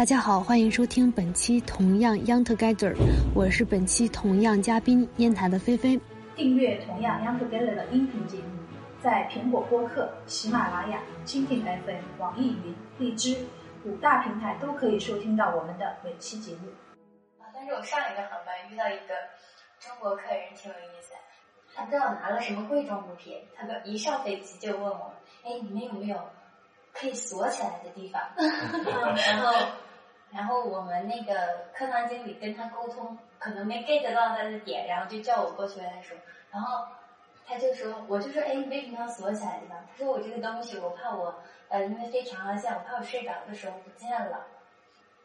大家好，欢迎收听本期同样 Young Together，我是本期同样嘉宾烟台的菲菲。订阅同样 Young Together 的音频节目，在苹果播客、喜马拉雅、蜻蜓 FM、网易云、荔枝五大平台都可以收听到我们的每期节目。啊，但是我上一个航班遇到一个中国客人挺有意思，他不知道拿了什么贵重物品，他一上飞机就问我，哎，你们有没有？可以锁起来的地方，然后，然后我们那个客舱经理跟他沟通，可能没 get 到他的点，然后就叫我过去跟他说，然后他就说，我就说，哎，你为什么要锁起来呢？他说我这个东西，我怕我，呃，因为飞长航线，我怕我睡着的时候不见了。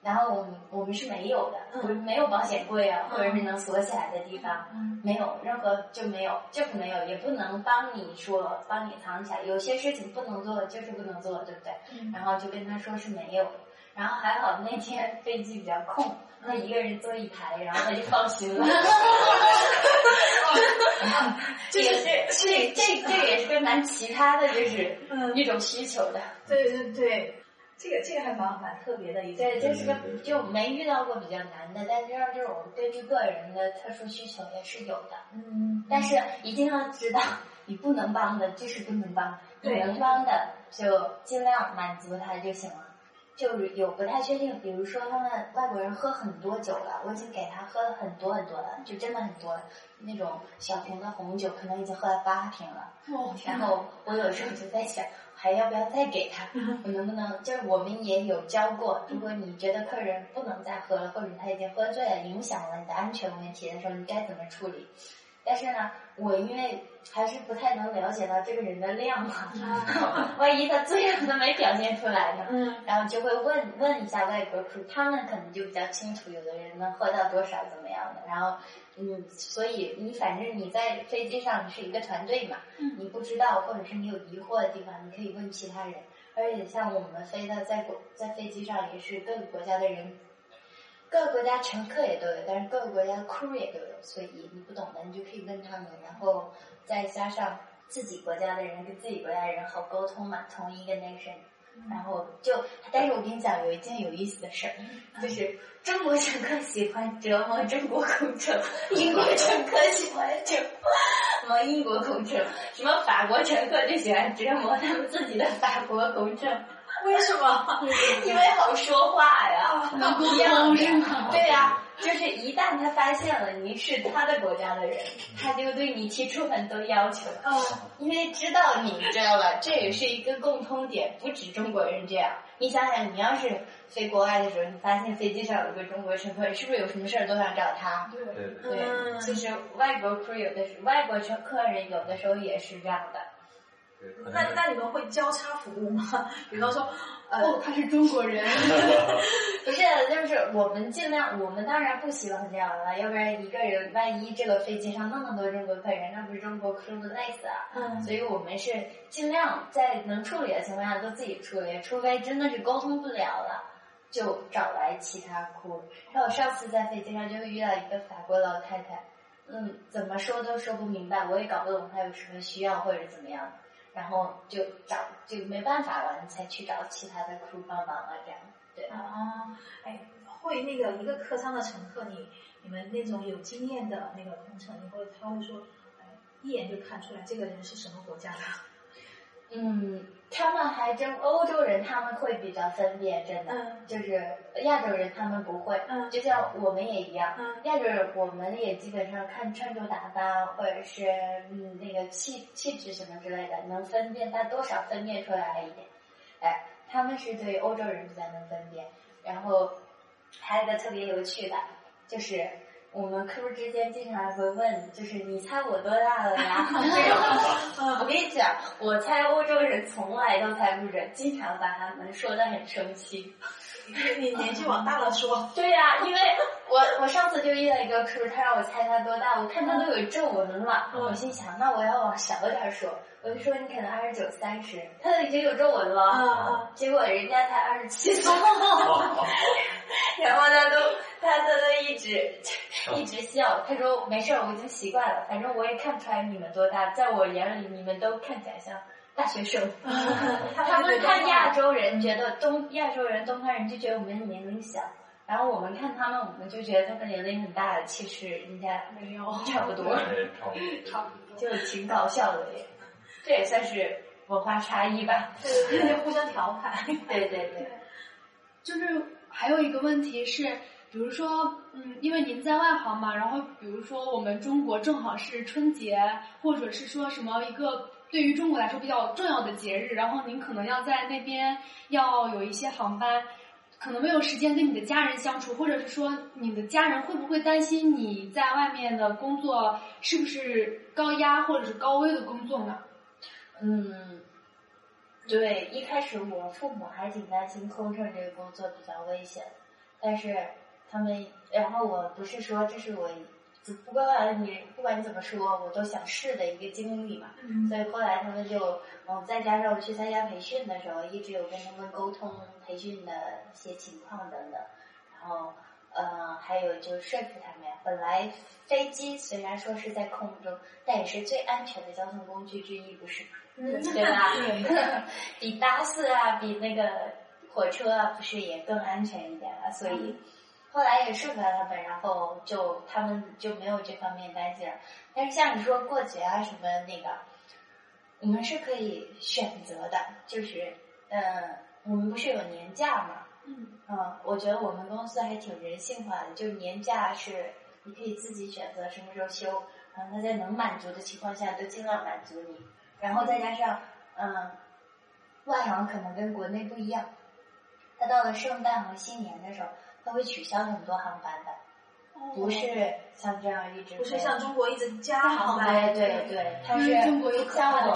然后我们我们是没有的，我们没有保险柜啊，或者是能锁起来的地方，没有任何就没有，就是没有，也不能帮你说帮你藏起来。有些事情不能做，就是不能做，对不对？然后就跟他说是没有。然后还好那天飞机比较空，他一个人坐一排，然后他就 放心了。这 也是这这这也是跟咱其他的就是一种需求的。对对对。这个这个还蛮蛮特别的，一对，这是个就没遇到过比较难的，但是就是我们根据个人的特殊需求也是有的。嗯，但是一定要知道，你不能帮的就是不能帮，你能帮的就尽量满足他就行了。就是有不太确定，比如说他们外国人喝很多酒了，我已经给他喝了很多很多了，就真的很多了。那种小瓶的红酒可能已经喝了八瓶了。然后我有时候就在想。还要不要再给他？我能不能就是我们也有教过，如果你觉得客人不能再喝了，或者他已经喝醉了，影响了你的安全问题的时候，你该怎么处理？但是呢，我因为还是不太能了解到这个人的量嘛，万一他醉了都没表现出来呢？嗯然后就会问问一下外国客，他们可能就比较清楚，有的人能喝到多少怎么样的。然后，嗯，所以你反正你在飞机上是一个团队嘛，你不知道或者是你有疑惑的地方，你可以问其他人。而且像我们飞的在国在飞机上也是各个国家的人。各个国家乘客也都有，但是各个国家 crew 也都有，所以你不懂的你就可以问他们，然后再加上自己国家的人跟自己国家的人好沟通嘛，同一个 nation，然后就，但是我跟你讲有一件有意思的事儿，就是中国乘客喜欢折磨中国空乘，英国乘客喜欢折磨英国空乘，什么法国乘客就喜欢折磨他们自己的法国空乘。为什么？因为好说话呀，能沟通是吗？对呀，就是一旦他发现了你是他的国家的人，他就对你提出很多要求。哦，因为知道你知道吧？这也是一个共通点，不止中国人这样。你想想，你要是飞国外的时候，你发现飞机上有个中国乘客，是不是有什么事儿都想找他？对对，其实外国 crew 有的是，外国乘客人有的时候也是这样的。那那你们会交叉服务吗？比方说，呃，他是中国人 不是，就是我们尽量，我们当然不希望这样了，要不然一个人万一这个飞机上那么多中国客人，那不是中国客户累死啊？嗯，所以我们是尽量在能处理的情况下都自己处理，除非真的是沟通不了了，就找来其他哭。然后我上次在飞机上就会遇到一个法国老太太，嗯，怎么说都说不明白，我也搞不懂她有什么需要或者怎么样。然后就找就没办法了，你才去找其他的 crew 帮忙啊，这样对啊，哎，会那个一个客舱的乘客，你你们那种有经验的那个空乘，你会他会说，一眼就看出来这个人是什么国家的。嗯，他们还真欧洲人他们会比较分辨，真的，就是亚洲人他们不会，嗯就像我们也一样，亚洲人我们也基本上看穿着打扮或者是嗯那个气气质什么之类的，能分辨，但多少分辨出来了一点。哎，他们是对欧洲人比较能分辨，然后还有一个特别有趣的，就是。我们客户之间经常会问，就是你猜我多大了呀？我跟你讲，我猜欧洲人从来都猜不准，经常把他们说的很生气。你年纪往大了说。对呀，因为我我上次就遇到一个客户，他让我猜他多大，我看他都有皱纹了，我心想那我要往小一点说，我就说你可能二十九三十，他都已经有皱纹了，结果人家才二十七岁，然后他都他他都一直 一直笑，他说没事儿，我已经习惯了，反正我也看不出来你们多大，在我眼里你们都看起来像大学生，他们看亚洲人觉得东亚洲人、东方人就觉得我们年龄小，然后我们看他们，我们就觉得他们年龄很大，其实人家没有 差不多，差不多，就挺搞笑的也。这也算是文化差异吧，对，互相调侃。对对对，就是还有一个问题是，比如说，嗯，因为您在外行嘛，然后比如说我们中国正好是春节，或者是说什么一个。对于中国来说比较重要的节日，然后您可能要在那边要有一些航班，可能没有时间跟你的家人相处，或者是说你的家人会不会担心你在外面的工作是不是高压或者是高危的工作呢？嗯，对，一开始我父母还挺担心空乘这个工作比较危险，但是他们，然后我不是说这是我。不管你不管你怎么说，我都想试的一个经历嘛。所以后来他们就，嗯，再加上我去参加培训的时候，一直有跟他们沟通培训的一些情况等等。然后，呃，还有就说服他们呀，本来飞机虽然说是在空中，但也是最安全的交通工具之一，不是？对吧？比巴士啊，比那个火车啊，不是也更安全一点啊？所以。后来也说服了他们，然后就他们就没有这方面担心了。但是像你说过节啊什么那个，我们是可以选择的，就是嗯，我们不是有年假嘛？嗯，嗯，我觉得我们公司还挺人性化的，就是年假是你可以自己选择什么时候休，然后他在能满足的情况下都尽量满足你。然后再加上嗯，外行可能跟国内不一样，他到了圣诞和新年的时候。他会取消很多航班的，不是像这样一直不是像中国一直加航班，对对对，它是像我我刚好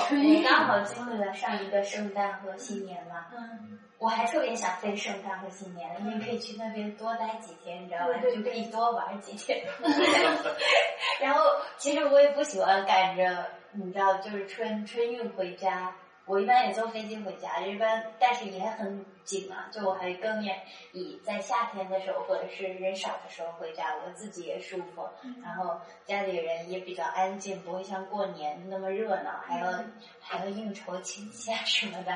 经历了上一个圣诞和新年嘛，嗯，我还特别想飞圣诞和新年，因为可以去那边多待几天，你知道吧？就可以多玩几天。然后其实我也不喜欢赶着，你知道，就是春春运回家。我一般也坐飞机回家，一般但是也很紧啊，就我还更愿意在夏天的时候或者是人少的时候回家，我自己也舒服，然后家里人也比较安静，不会像过年那么热闹，还要还要应酬亲戚啊什么的，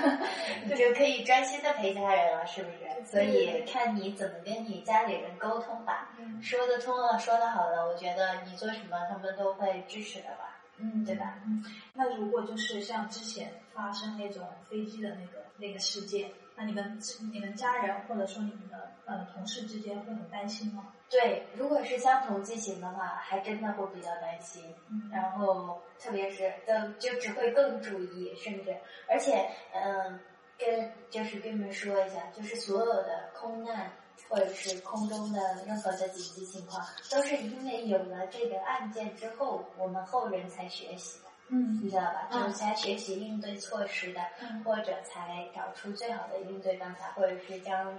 你就可以专心的陪家人了，是不是？所以看你怎么跟你家里人沟通吧，说得通了，说得好了，我觉得你做什么他们都会支持的吧。嗯，对吧？嗯，那如果就是像之前发生那种飞机的那个那个事件，那你们你们家人或者说你们的呃同事之间会很担心吗？对，如果是相同机型的话，还真的会比较担心。嗯，然后特别是的就只会更注意，甚至而且嗯，跟就是跟你们说一下，就是所有的空难。或者是空中的任何的紧急情况，都是因为有了这个案件之后，我们后人才学习的，嗯，你知道吧？就是才学习应对措施的，或者才找出最好的应对方法，或者是将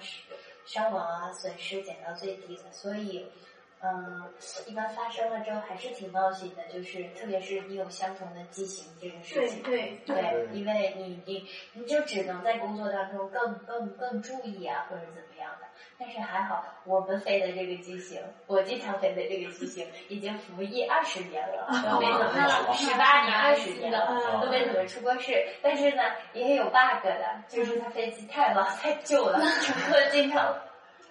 伤亡啊损失减到最低的，所以。嗯，一般发生了之后还是挺闹心的，就是特别是你有相同的机型这个事情，对对对，因为你你你就只能在工作当中更更更注意啊，或者怎么样的。但是还好，我们飞的这个机型，我经常飞的这个机型已经服役 二十年了，都没怎么十八年二十年了，都没怎么出过事。但是呢，也有 bug 的，就是它飞机太老太旧了，乘客经常。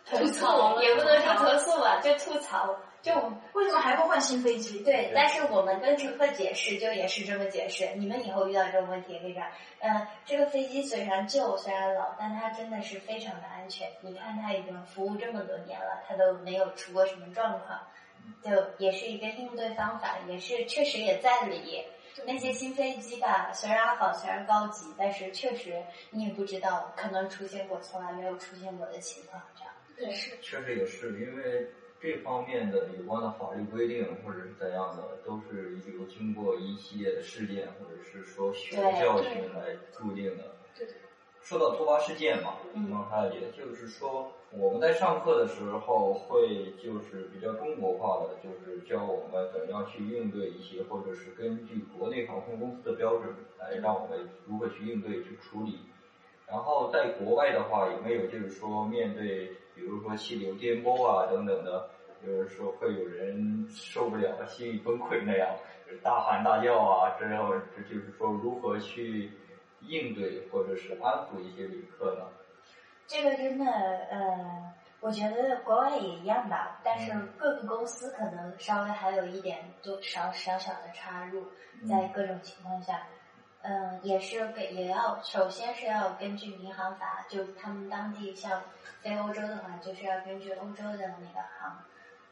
吐槽也不能说投诉吧，就吐槽，就为什么还不换新飞机？对，但是我们跟乘客解释，就也是这么解释。你们以后遇到这种问题，可以说，嗯，这个飞机虽然旧，虽然老，但它真的是非常的安全。你看它已经服务这么多年了，它都没有出过什么状况，就也是一个应对方法，也是确实也在理。那些新飞机吧，虽然好，虽然高级，但是确实你也不知道可能出现过从来没有出现过的情况，这样。对，是，确实也是，因为这方面的有关的法律规定或者是怎样的，都是有经过一系列的事件或者是说血的教训来注定的。对。说到突发事件嘛，那还有也就是说，我们在上课的时候会就是比较中国化的，就是教我们怎样去应对一些，或者是根据国内航空公司的标准来让我们如何去应对去处理。然后在国外的话，有没有就是说面对，比如说气流颠簸啊等等的，就是说会有人受不了、心理崩溃那样，大喊大叫啊，这样这就是说如何去应对或者是安抚一些旅客呢？这个真的，呃，我觉得国外也一样吧，但是各个公司可能稍微还有一点多少小小的插入，在各种情况下，嗯，嗯也是给也要首先是要根据民航法，就他们当地像飞欧洲的话，就是要根据欧洲的那个航，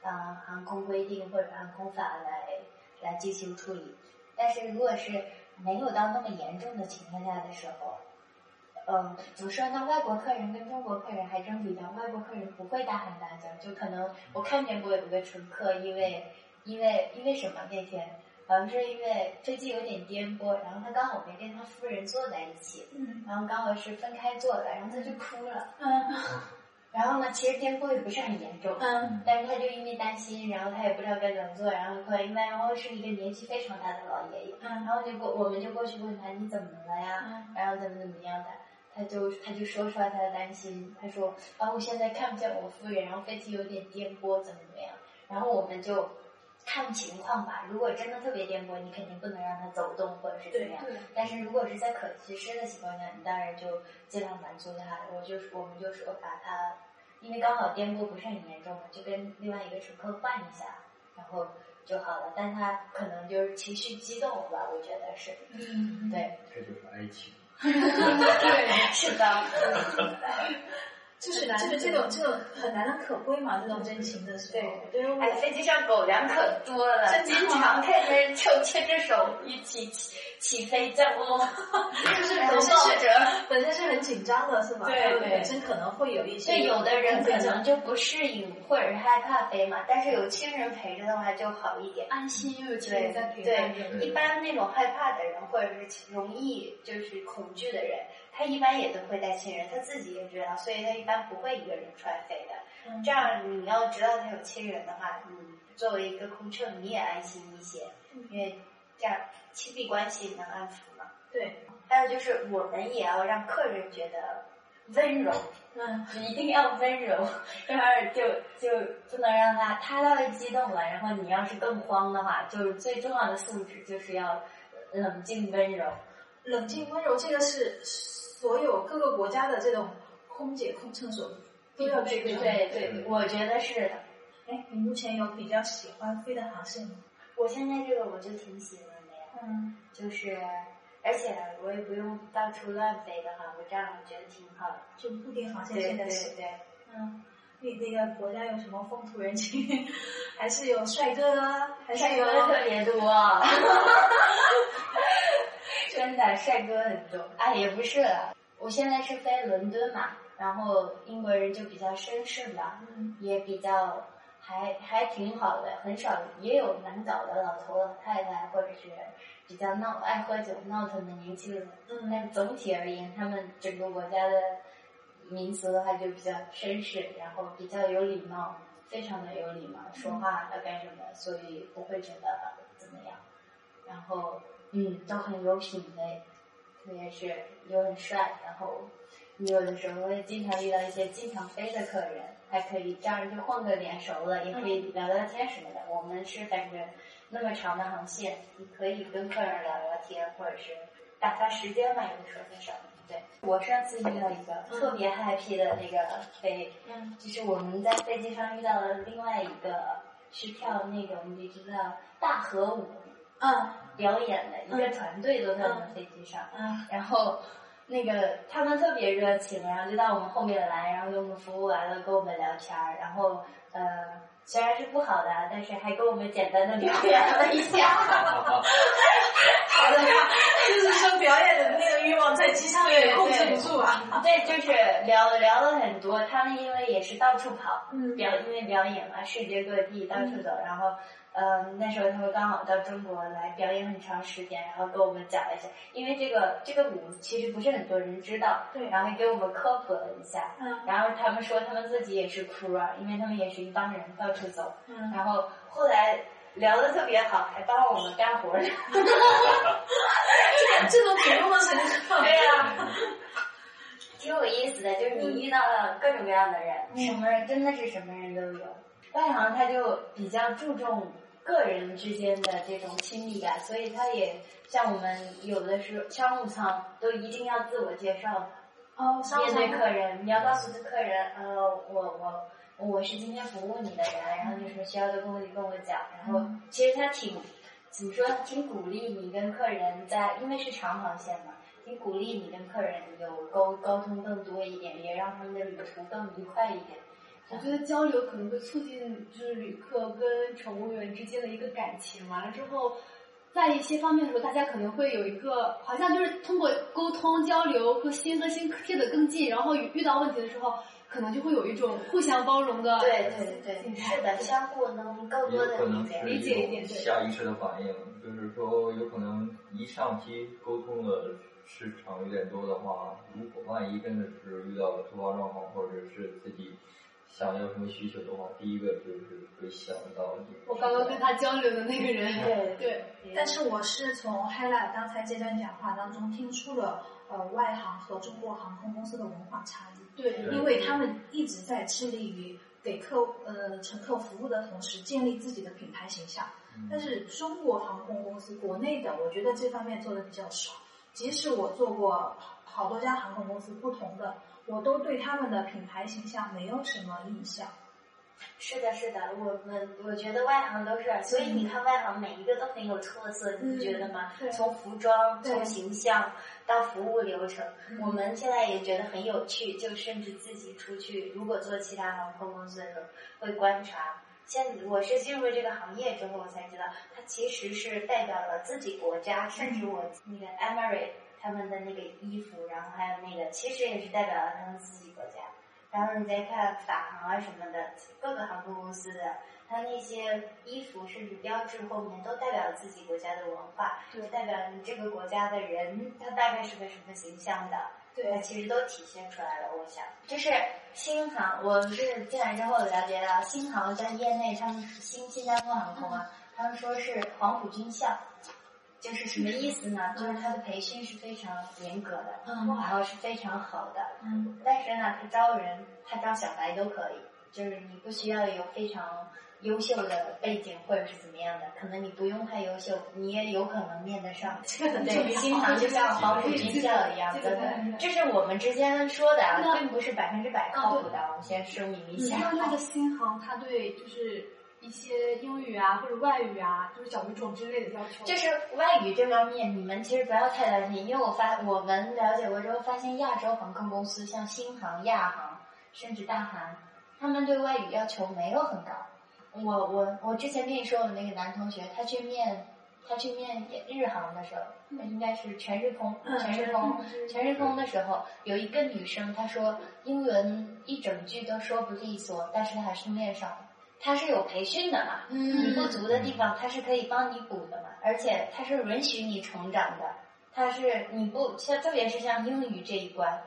呃，航空规定或者航空法来来进行处理。但是如果是没有到那么严重的情况下的时候，嗯，怎么说呢？外国客人跟中国客人还真不一样。外国客人不会大喊大叫，就可能我看见过有个乘客，因为因为因为什么那天，好像是因为飞机有点颠簸，然后他刚好没跟他夫人坐在一起，嗯然后刚好是分开坐的，然后他就哭了。嗯然后呢，其实颠簸也不是很严重，嗯但是他就因为担心，然后他也不知道该怎么做，然后后来因为然后是一个年纪非常大的老爷爷，然嗯后就过我们就过去问他你怎么了呀？嗯然后怎么怎么样的，他就他就说出来他的担心，他说啊我现在看不见我夫人，然后飞机有点颠簸，怎么怎么样，然后我们就看情况吧，如果真的特别颠簸，你肯定不能让他走动或者是怎么样，但是如果是在可实施的情况下，你当然就尽量满足他，我就我们就说把他，因为刚好颠簸不是很严重嘛，就跟另外一个乘客换一下，然后就好了，但他可能就是情绪激动了吧，我觉得是，嗯，对。这就是爱情。对，是的，就是就是这种这种很难能可贵嘛，这种真情的时候，对对，哎，飞机上狗粮可多了，经常看见手牵着手一起起起飞降落，就是 本身是。本身是很紧张的，是吗？对对他们本身可能会有一些，对，有的人可能就不适应或者是害怕飞嘛，但是有亲人陪着的话就好一点。安心又有亲对人在陪伴。对，一般那种害怕的人或者是容易就是恐惧的人，他一般也都会带亲人，他自己也知道，所以他一般不会一个人出来飞的。嗯这样你要知道他有亲人的话，你作为一个空乘你也安心一些，因为这样亲密关系能安抚嘛。对，还有就是我们也要让客人觉得温柔，嗯 一定要温柔，这样就就不能让他他要是激动了，然后你要是更慌的话，就是最重要的素质就是要冷静温柔。冷静温柔，这个是所有各个国家的这种空姐、空乘所都要具备的。对对，我觉得是的。哎，你目前有比较喜欢飞的航线吗？我现在这个我就挺喜欢的呀，嗯，就是而且我也不用到处乱飞的哈，我这样我觉得挺好的。就固定航线对对现在是。对。嗯，你那个国家有什么风土人情？还是有帅哥啊？还是有帅哥特别多，真的帅哥很多。啊，也不是了，我现在是飞伦敦嘛，然后英国人就比较绅士嘛，嗯也比较还还挺好的，很少也有难搞的老头老太太，或者是比较闹爱喝酒闹腾的年轻人。嗯但总体而言，他们整个国家的民俗的话就比较绅士，然后比较有礼貌，非常的有礼貌，说话要干什么，所以不会觉得怎么样。然后，嗯，都很有品味，特别是又很帅。然后，你有的时候会经常遇到一些经常飞的客人，还可以这样就混个脸熟了，也可以聊聊天什么的。我们是感觉那么长的航线，你可以跟客人聊聊天，或者是打发时间嘛，有的时候很少。对我上次遇到一个特别 happy 的那个飞，嗯就是我们在飞机上遇到了另外一个是跳那种你知道大河舞嗯表演的一个团队都在我们飞机上，嗯然后那个他们特别热情，然后就到我们后面来，然后给我们服务完了，跟我们聊天儿，然后呃虽然是不好的，但是还跟我们简单的表演了一下。好的，就是说表演的那个欲望在机上也控制不住啊。对，就是聊聊了很多。他们因为也是到处跑，嗯表因为表演嘛，世界各地到处走。然后，嗯、那时候他们刚好到中国来表演很长时间，然后跟我们讲了一下，因为这个这个舞其实不是很多人知道，对然后还给我们科普了一下。嗯然后他们说他们自己也是 crew 啊，因为他们也是一帮人到处走。嗯，然后后来聊的特别好，还帮我们干活呢。这种主动的成分，对呀、挺有意思的，就是你遇到了各种各样的人，嗯什么人真的是什么人都有。外行他就比较注重个人之间的这种亲密感，所以他也像我们有的时候商务舱都一定要自我介绍的。哦，面对客人，你要告诉客人，呃，我我我是今天服务你的人，然后有什么需要的跟我跟我讲。然后其实他挺怎么说，挺鼓励你跟客人在，因为是长航线嘛，挺鼓励你跟客人有沟沟通更多一点，也让他们的旅途更愉快一点。我觉得交流可能会促进就是旅客跟乘务员之间的一个感情，完了之后，在一些方面的时候，大家可能会有一个好像就是通过沟通交流和心和心贴得更近，然后遇到问题的时候，可能就会有一种互相包容的对对对，是的，相互能更多的理解理解一点，下意识的反应，就是说有可能一上机沟通的时长有点多的话，如果万一真的是遇到了突发状况，或者是自己。想要什么需求的话，第一个就是会想到你。我刚刚跟他交流的那个人，对对。但是我是从 Hella 刚才这段讲话当中听出了呃外行和中国航空公司的文化差异。对，因为他们一直在致力于给客呃乘客服务的同时建立自己的品牌形象。但是中国航空公司国内的，我觉得这方面做的比较少。即使我做过好多家航空公司不同的。我都对他们的品牌形象没有什么印象。是的，是的，我们我觉得外行都是，所以你看外行每一个都很有特色，你不觉得吗？从服装、从形象到服务流程，我们现在也觉得很有趣。就甚至自己出去，如果做其他航空公司的时候，会观察。现我是进入这个行业之后，我才知道，它其实是代表了自己国家，甚至我那个 Emirates。他们的那个衣服，然后还有那个，其实也是代表了他们自己国家。然后你再看法航啊什么的，各个航空公司的，它那些衣服甚至标志后面都代表了自己国家的文化，就代表你这个国家的人，他大概是个什么形象的。对，其实都体现出来了。我想，就是新航，我是进来之后了解到，新航在业内，他们新新加坡航空啊，他们说是黄埔军校。就是什么意思呢？就是他的培训是非常严格的，然后是非常好的。嗯，但是呢，他招人，他招小白都可以，就是你不需要有非常优秀的背景或者是怎么样的，可能你不用太优秀，你也有可能面得上。对，新航就像黄埔军校一样对，这是我们之间说的啊，并不是百分之百靠谱的。我们先声明一下。你那个新航，他对就是。一些英语啊或者外语啊，就是小语种之类的要求。就是外语这方面，你们其实不要太担心，因为我发我们了解过之后，发现亚洲航空公司像新航、亚航，甚至大韩，他们对外语要求没有很高。我我我之前跟你说的那个男同学，他去面他去面日航的时候，应该是全日空，全日空，全日空的时候，有一个女生，她说英文一整句都说不利索，但是她还是面上了。他是有培训的嘛，你不足的地方它是可以帮你补的嘛，而且它是允许你成长的，它是你不像特别是像英语这一关，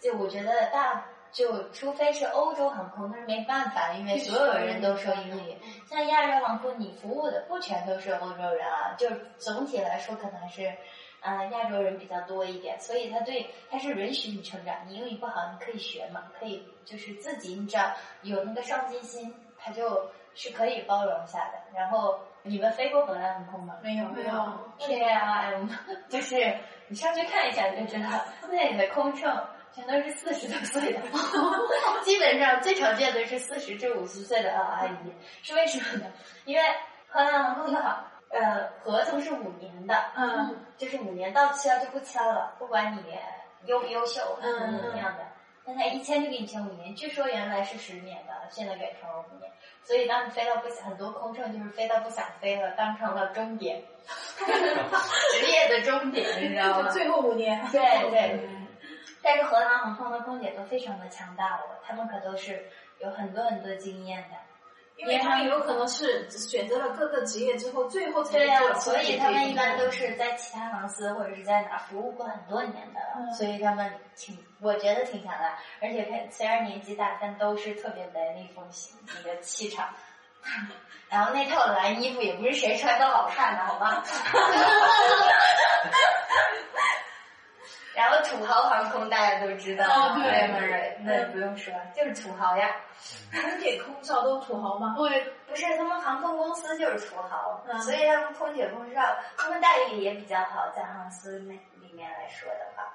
就我觉得大就除非是欧洲航空那是没办法，因为所有人都说英语。像亚洲航空，你服务的不全都是欧洲人啊，就总体来说可能还是，嗯亚洲人比较多一点，所以他对他是允许你成长，你英语不好你可以学嘛，可以就是自己你只要有那个上进心。他就是可以包容下的。然后你们飞过荷兰航空吗？没有，没有。KLM 就是你上去看一下就知道，那里的空乘全都是四十多岁的，基本上最常见的是四十至五十岁的阿姨。是为什么呢？因为荷兰航空的好，呃，合同是五年的，嗯，就是五年到期了就不签了，不管你优不优秀，怎么怎么样的。现在一签就给你签五年，据说原来是十年的，现在改成了五年。所以当你飞到不想，很多空乘就是飞到不想飞了，当成了终点，职业的终点，你知道吗？最后五年。对对。但是荷兰航空的空姐都非常的强大哦，他们可都是有很多很多经验的。因为他们有可能是选择了各个职业之后，最后才对呀，所以他们一般都是在其他公司或者是在哪服务过很多年的，所以他们挺，我觉得挺强大。而且他虽然年纪大，但都是特别雷厉风行，那个气场。然后那套蓝衣服也不是谁穿都好看的，好吗？然后土豪航空大家都知道，哦对。Emirates 那不用说，就是土豪呀。空姐、空少都土豪吗？对不是，他们航空公司就是土豪，嗯。所以他们空姐、空少，他们待遇也比较好，在航司那里面来说的话，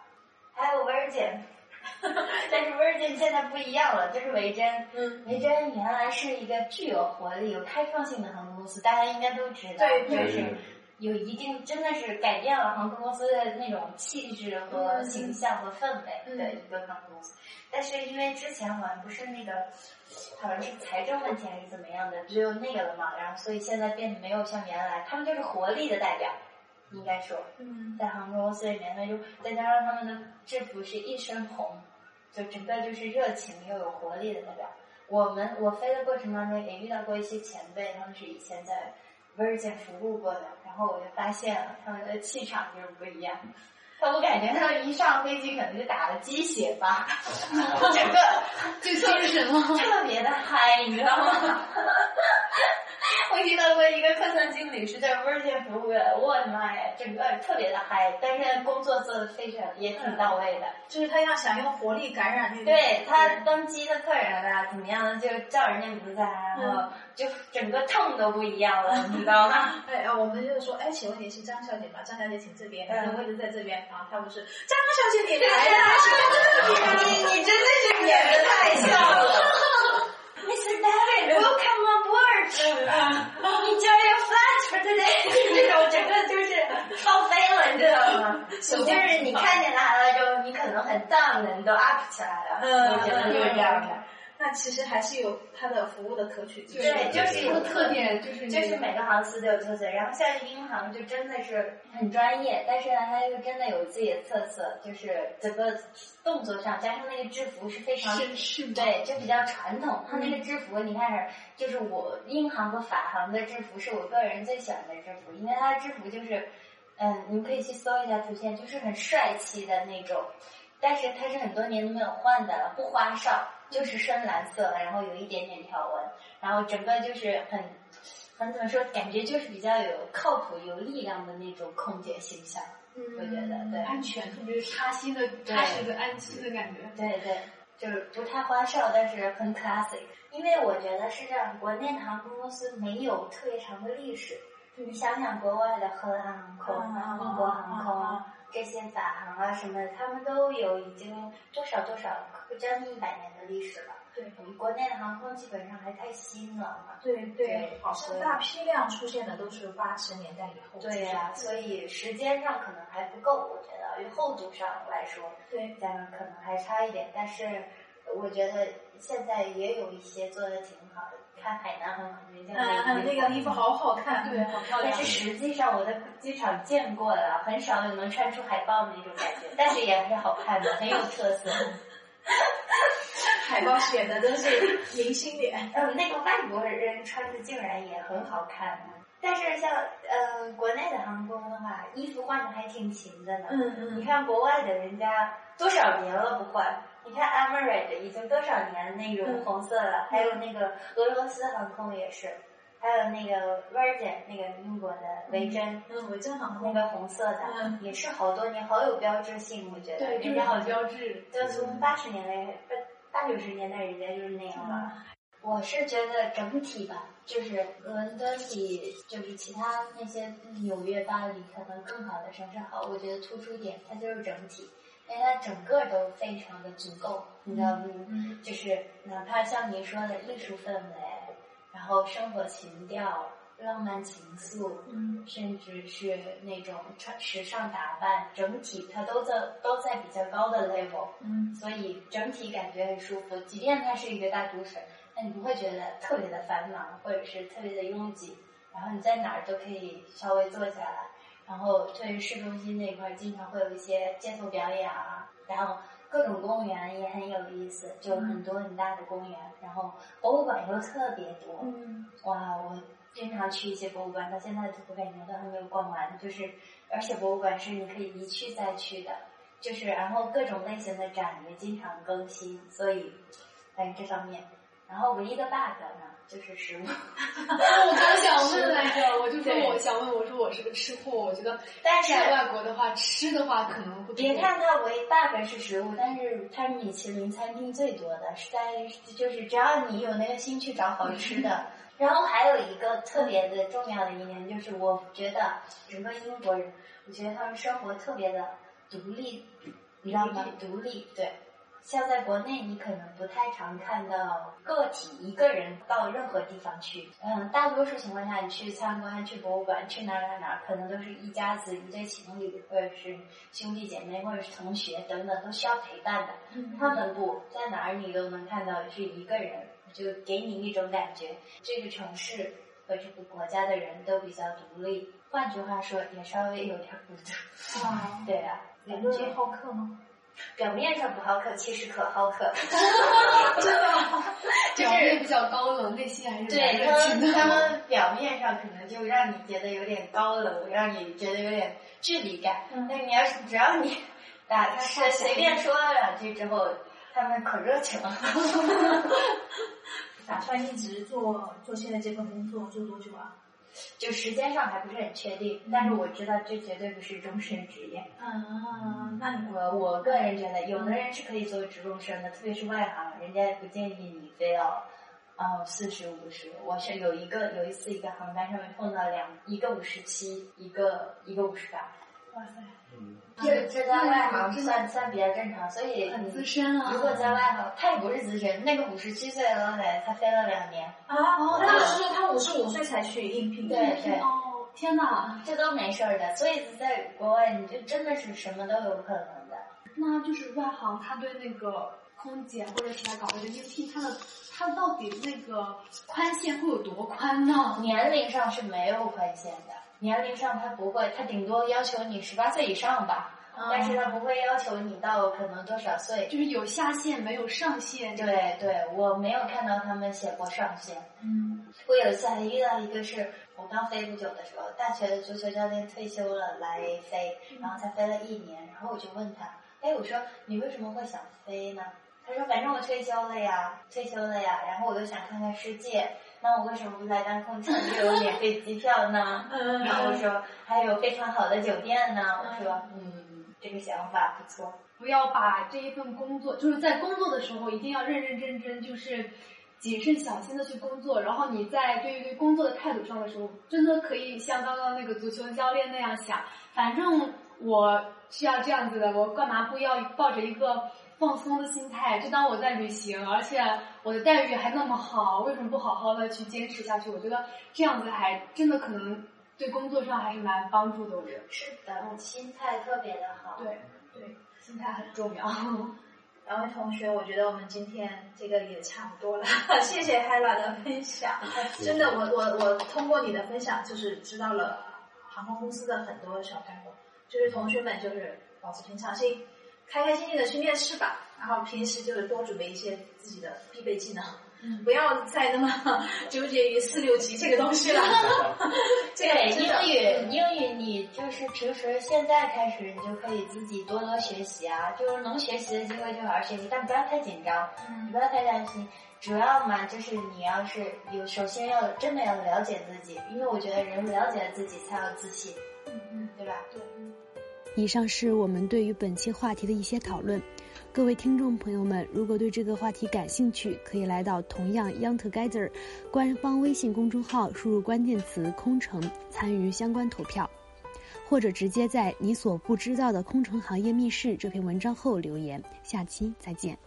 还有 Virgin，但是 Virgin 现在不一样了，就是维珍。嗯，维珍原来是一个具有活力、有开创性的航空公司，大家应该都知道，对就是有一定真的是改变了航空公司的那种气质和嗯形象和氛围嗯的一个航空公司。但是因为之前好像不是那个，好像是财政问题还是怎么样的，只有那个了嘛，然后所以现在变得没有像原来，他们就是活力的代表，应该说。嗯，在航空公司里面，那就再加上他们的制服是一身红，就整个就是热情又有活力的代表。我们我飞的过程当中也遇到过一些前辈，他们是以前在 Virgin 服务过的，然后我就发现了他们的气场就是不一样。我感觉他们一上飞机可能就打了鸡血吧，整个就精神了。特别的嗨，你知道吗？我遇到过一个客舱经理是在 Virgin 服务的，我的妈呀，整个特别的嗨，但是工作做的非常也挺到位的。就是他要想用活力感染。对他登机的客人啊，怎么样就叫人家名字啊，然后就整个 tone 都不一样了，你知道吗？哎，啊我们就说，哎，请问你是张小姐吗？张小姐，请这边，你的嗯位置在这边。然后他不是张小姐，你来了。你你真的是演的太像了。Mr. 啊 你就是有 flat 这种整个就是放飞了你知道吗？你就是你看见他了就你可能很 down 的你都 up 起来了。我觉得就是这样的。那其实还是有它的服务的可取之处。对，就是有它的特点就是就是每个航司都有特色，然后像英行就真的是很专业，但是呢，它又真的有自己的特色，就是整个动作上加上那个制服是非常绅士嘛。对，就比较传统。它那个制服，你看，就是我英航和法航的制服是我个人最喜欢的制服，因为它的制服就是，嗯，你们可以去搜一下图片，就是很帅气的那种。但是它是很多年都没有换的了，不花哨，就是深蓝色，然后有一点点条纹，然后整个就是很，很怎么说，感觉就是比较有靠谱、有力量的那种空姐形象。嗯我觉得对安全，特别是踏心的、踏实的安心的感觉。对对，就是不太花哨，但是很 classic。因为我觉得是这样，国内的航空公司没有特别长的历史。你想想国外的荷兰航空、嗯英国航空、嗯这些法航啊什么的，他们都有已经多少多少将近一百年的历史了。对我们国内的航空基本上还太新了嘛。对对对，好像大批量出现的都是八十年代以后。对呀、所以时间上可能还不够，我觉得，因为厚度上来说，对，咱们可能还差一点，但是我觉得现在也有一些做的挺好的。看海南航空人家嗯嗯，那个衣服好好看，对，好漂亮但是。实际上我在机场见过了，很少有能穿出海报的那种感觉，但是也还是好看的，很有特色。海报选的都是明星脸。嗯，那个外国人穿的竟然也很好看。但是像呃国内的航空的话，衣服换的还挺勤的呢。嗯你看国外的人家多少年了不换？你看 Emirates 已经多少年那种红色了，还有那个俄罗斯航空也是，还有那个 Virgin 那个英国的维珍。嗯，维珍航空。那个红色的、嗯也是好多年，好有标志性，我觉得。对，就是好标志。就从八十年代、八八九十年代，人家就是那样了。我是觉得整体吧，就是伦敦比就是其他那些纽约、巴黎可能更好的城市好。我觉得突出点它就是整体，因为它整个都非常的足够，你知道吗？嗯就是哪怕像您说的艺术氛围，然后生活情调、浪漫情愫，嗯甚至是那种穿时尚打扮，整体它都在都在比较高的 level，嗯所以整体感觉很舒服。即便它是一个大都市，但你不会觉得特别的繁忙，或者是特别的拥挤。然后你在哪儿都可以稍微坐下来，然后特别市中心那块儿经常会有一些街头表演啊，然后各种公园也很有意思，就很多很大的公园，然后博物馆又特别多。嗯哇，我经常去一些博物馆，到现在我感觉都还没有逛完。就是，而且博物馆是你可以一去再去的，就是然后各种类型的展也经常更新，所以在这方面，然后唯一的 bug 呢，就是食物。我刚想问来着，我就说我想问，我说我是个吃货，我觉得但是在外国的话，吃的话可能会别看它为 bug 是食物，但是它是米其林餐厅最多的，是在就是只要你有那个心去找好吃的。然后还有一个特别的重要的一点，就是我觉得整个英国人，我觉得他们生活特别的独立，你知道吗？独立，对。像在国内，你可能不太常看到个体一个人到任何地方去。嗯，大多数情况下，你去参观、去博物馆、去哪儿哪儿哪儿，可能都是一家子、一对情侣，或者是兄弟姐妹，或者是同学等等，都需要陪伴的。他们不在哪儿，你都能看到是一个人，就给你一种感觉，这个城市和这个国家的人都比较独立。换句话说，也稍微有点孤独。啊，对啊，人好客吗？表面上不好客，其实可好客。真的，表面比较高冷，内心还是对他们，蛮热情的。他们表面上可能就让你觉得有点高冷，让你觉得有点距离感。嗯但你要是只要你 打他随随便说了两句之后，他们可热情了。打算一直做做现在这份工作做多久啊？就时间上还不是很确定，但是我知道这绝对不是终身职业。啊，那我我个人觉得，有的人是可以做职工生的，特别是外行，人家不建议你非要，哦四十五十。我是有一个有一次一个航班上面碰到两一个五十七，一个一个五十八，哇塞，嗯，这这在外行算算比较正常，所以很资深啊。如果在外行，他也不是资深，那个五十七岁的老奶奶，她飞了两年，啊，那就是说他五十五岁才去应聘，对对哦，天哪，这都没事儿的。所以在国外，你就真的是什么都有可能的。那就是外行，他对那个空姐或者其他岗位的应聘，他的他到底那个宽限会有多宽呢？年龄上是没有宽限的，年龄上他不会，他顶多要求你十八岁以上吧，但是他不会要求你到可能多少岁。就是有下限没有上限。对对，我没有看到他们写过上限。嗯，我有一次还遇到一个是我刚飞不久的时候，大学的足球教练退休了来飞，然后才飞了一年，然后我就问他，哎，我说你为什么会想飞呢？他说反正我退休了呀，退休了呀，然后我又想看看世界，那我为什么不来当空乘又有免费机票呢？嗯然后我说还有非常好的酒店呢，我说嗯，这个想法不错。不要把这一份工作，就是在工作的时候一定要认认真真，就是谨慎小心的去工作。然后你在对于对工作的态度上的时候，真的可以像刚刚那个足球教练那样想，反正我是要这样子的，我干嘛不要抱着一个放松的心态，就当我在旅行，而且我的待遇还那么好，为什么不好好的去坚持下去？我觉得这样子还真的可能对工作上还是蛮帮助的。我觉得，是的，心态特别的好。对对，心态很重要。两位同学，我觉得我们今天这个也差不多了，谢谢 Hella 的分享。真的，我我我通过你的分享，就是知道了航空公司的很多小干货。就是同学们，就是保持平常心，开开心心的去面试吧。然后平时就是多准备一些自己的必备技能，不要再那么纠结于四六级这个东西了。这个对英语，英语你就是平时现在开始，你就可以自己多多学习啊，就是能学习的机会就好好学习，但不要太紧张，嗯不要太担心。主要嘛，就是你要是有，首先要真的要了解自己，因为我觉得人了解了自己才有自信，嗯嗯，对吧？对。以上是我们对于本期话题的一些讨论。各位听众朋友们，如果对这个话题感兴趣，可以来到同样 Young Together 官方微信公众号，输入关键词“空乘”，参与相关投票，或者直接在“你所不知道的空乘行业密室”这篇文章后留言。下期再见。